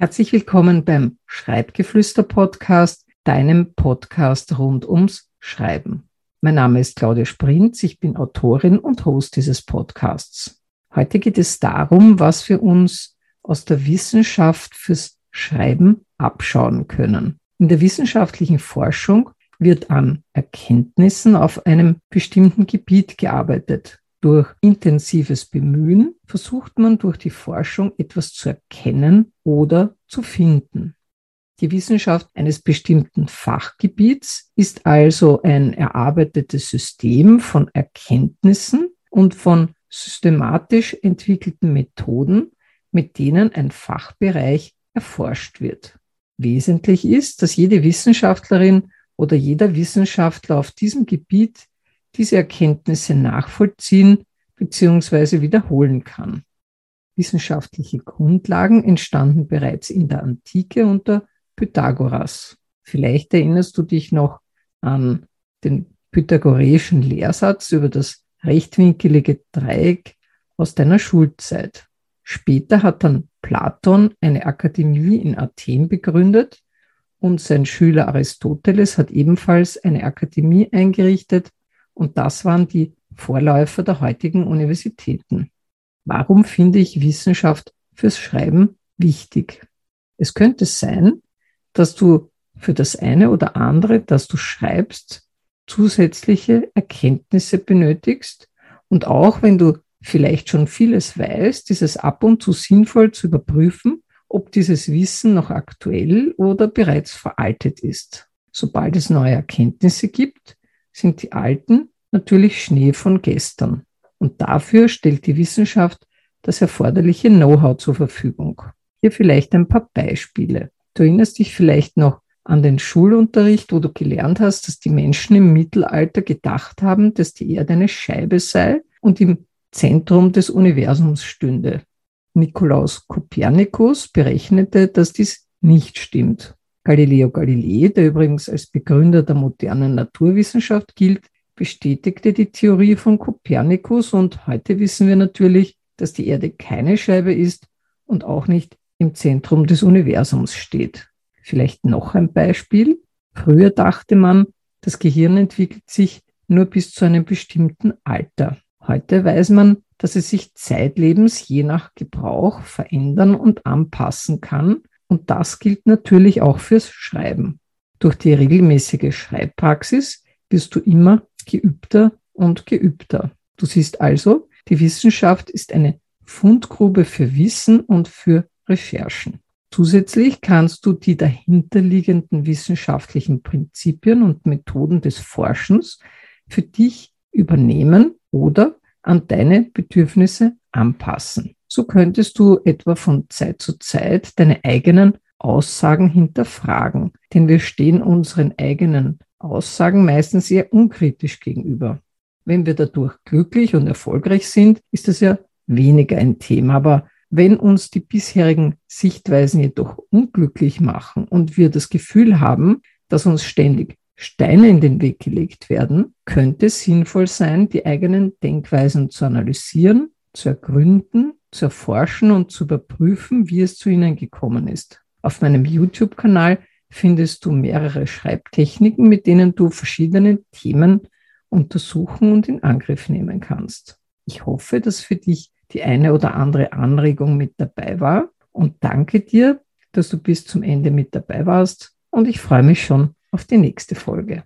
Herzlich willkommen beim Schreibgeflüster-Podcast, deinem Podcast rund ums Schreiben. Mein Name ist Claudia Sprintz, ich bin Autorin und Host dieses Podcasts. Heute geht es darum, was wir uns aus der Wissenschaft fürs Schreiben abschauen können. In der wissenschaftlichen Forschung wird an Erkenntnissen auf einem bestimmten Gebiet gearbeitet. Durch intensives Bemühen versucht man durch die Forschung etwas zu erkennen oder zu finden. Die Wissenschaft eines bestimmten Fachgebiets ist also ein erarbeitetes System von Erkenntnissen und von systematisch entwickelten Methoden, mit denen ein Fachbereich erforscht wird. Wesentlich ist, dass jede Wissenschaftlerin oder jeder Wissenschaftler auf diesem Gebiet diese Erkenntnisse nachvollziehen bzw. wiederholen kann. Wissenschaftliche Grundlagen entstanden bereits in der Antike unter Pythagoras. Vielleicht erinnerst du dich noch an den pythagoreischen Lehrsatz über das rechtwinkelige Dreieck aus deiner Schulzeit. Später hat dann Platon eine Akademie in Athen begründet und sein Schüler Aristoteles hat ebenfalls eine Akademie eingerichtet, und das waren die Vorläufer der heutigen Universitäten. Warum finde ich Wissenschaft fürs Schreiben wichtig? Es könnte sein, dass du für das eine oder andere, das du schreibst, zusätzliche Erkenntnisse benötigst. Und auch wenn du vielleicht schon vieles weißt, ist es ab und zu sinnvoll zu überprüfen, ob dieses Wissen noch aktuell oder bereits veraltet ist. Sobald es neue Erkenntnisse gibt, sind die alten natürlich Schnee von gestern. Und dafür stellt die Wissenschaft das erforderliche Know-how zur Verfügung. Hier vielleicht ein paar Beispiele. Du erinnerst dich vielleicht noch an den Schulunterricht, wo du gelernt hast, dass die Menschen im Mittelalter gedacht haben, dass die Erde eine Scheibe sei und im Zentrum des Universums stünde. Nikolaus Kopernikus berechnete, dass dies nicht stimmt. Galileo Galilei, der übrigens als Begründer der modernen Naturwissenschaft gilt, bestätigte die Theorie von Kopernikus und heute wissen wir natürlich, dass die Erde keine Scheibe ist und auch nicht im Zentrum des Universums steht. Vielleicht noch ein Beispiel. Früher dachte man, das Gehirn entwickelt sich nur bis zu einem bestimmten Alter. Heute weiß man, dass es sich zeitlebens je nach Gebrauch verändern und anpassen kann. Und das gilt natürlich auch fürs Schreiben. Durch die regelmäßige Schreibpraxis wirst du immer geübter und geübter. Du siehst also, die Wissenschaft ist eine Fundgrube für Wissen und für Recherchen. Zusätzlich kannst du die dahinterliegenden wissenschaftlichen Prinzipien und Methoden des Forschens für dich übernehmen oder an deine Bedürfnisse anpassen. So könntest du etwa von Zeit zu Zeit deine eigenen Aussagen hinterfragen, denn wir stehen unseren eigenen Aussagen meistens sehr unkritisch gegenüber. Wenn wir dadurch glücklich und erfolgreich sind, ist das ja weniger ein Thema. Aber wenn uns die bisherigen Sichtweisen jedoch unglücklich machen und wir das Gefühl haben, dass uns ständig Steine in den Weg gelegt werden, könnte es sinnvoll sein, die eigenen Denkweisen zu analysieren, zu ergründen, zu erforschen und zu überprüfen, wie es zu ihnen gekommen ist. Auf meinem YouTube-Kanal findest du mehrere Schreibtechniken, mit denen du verschiedene Themen untersuchen und in Angriff nehmen kannst. Ich hoffe, dass für dich die eine oder andere Anregung mit dabei war und danke dir, dass du bis zum Ende mit dabei warst und ich freue mich schon auf die nächste Folge.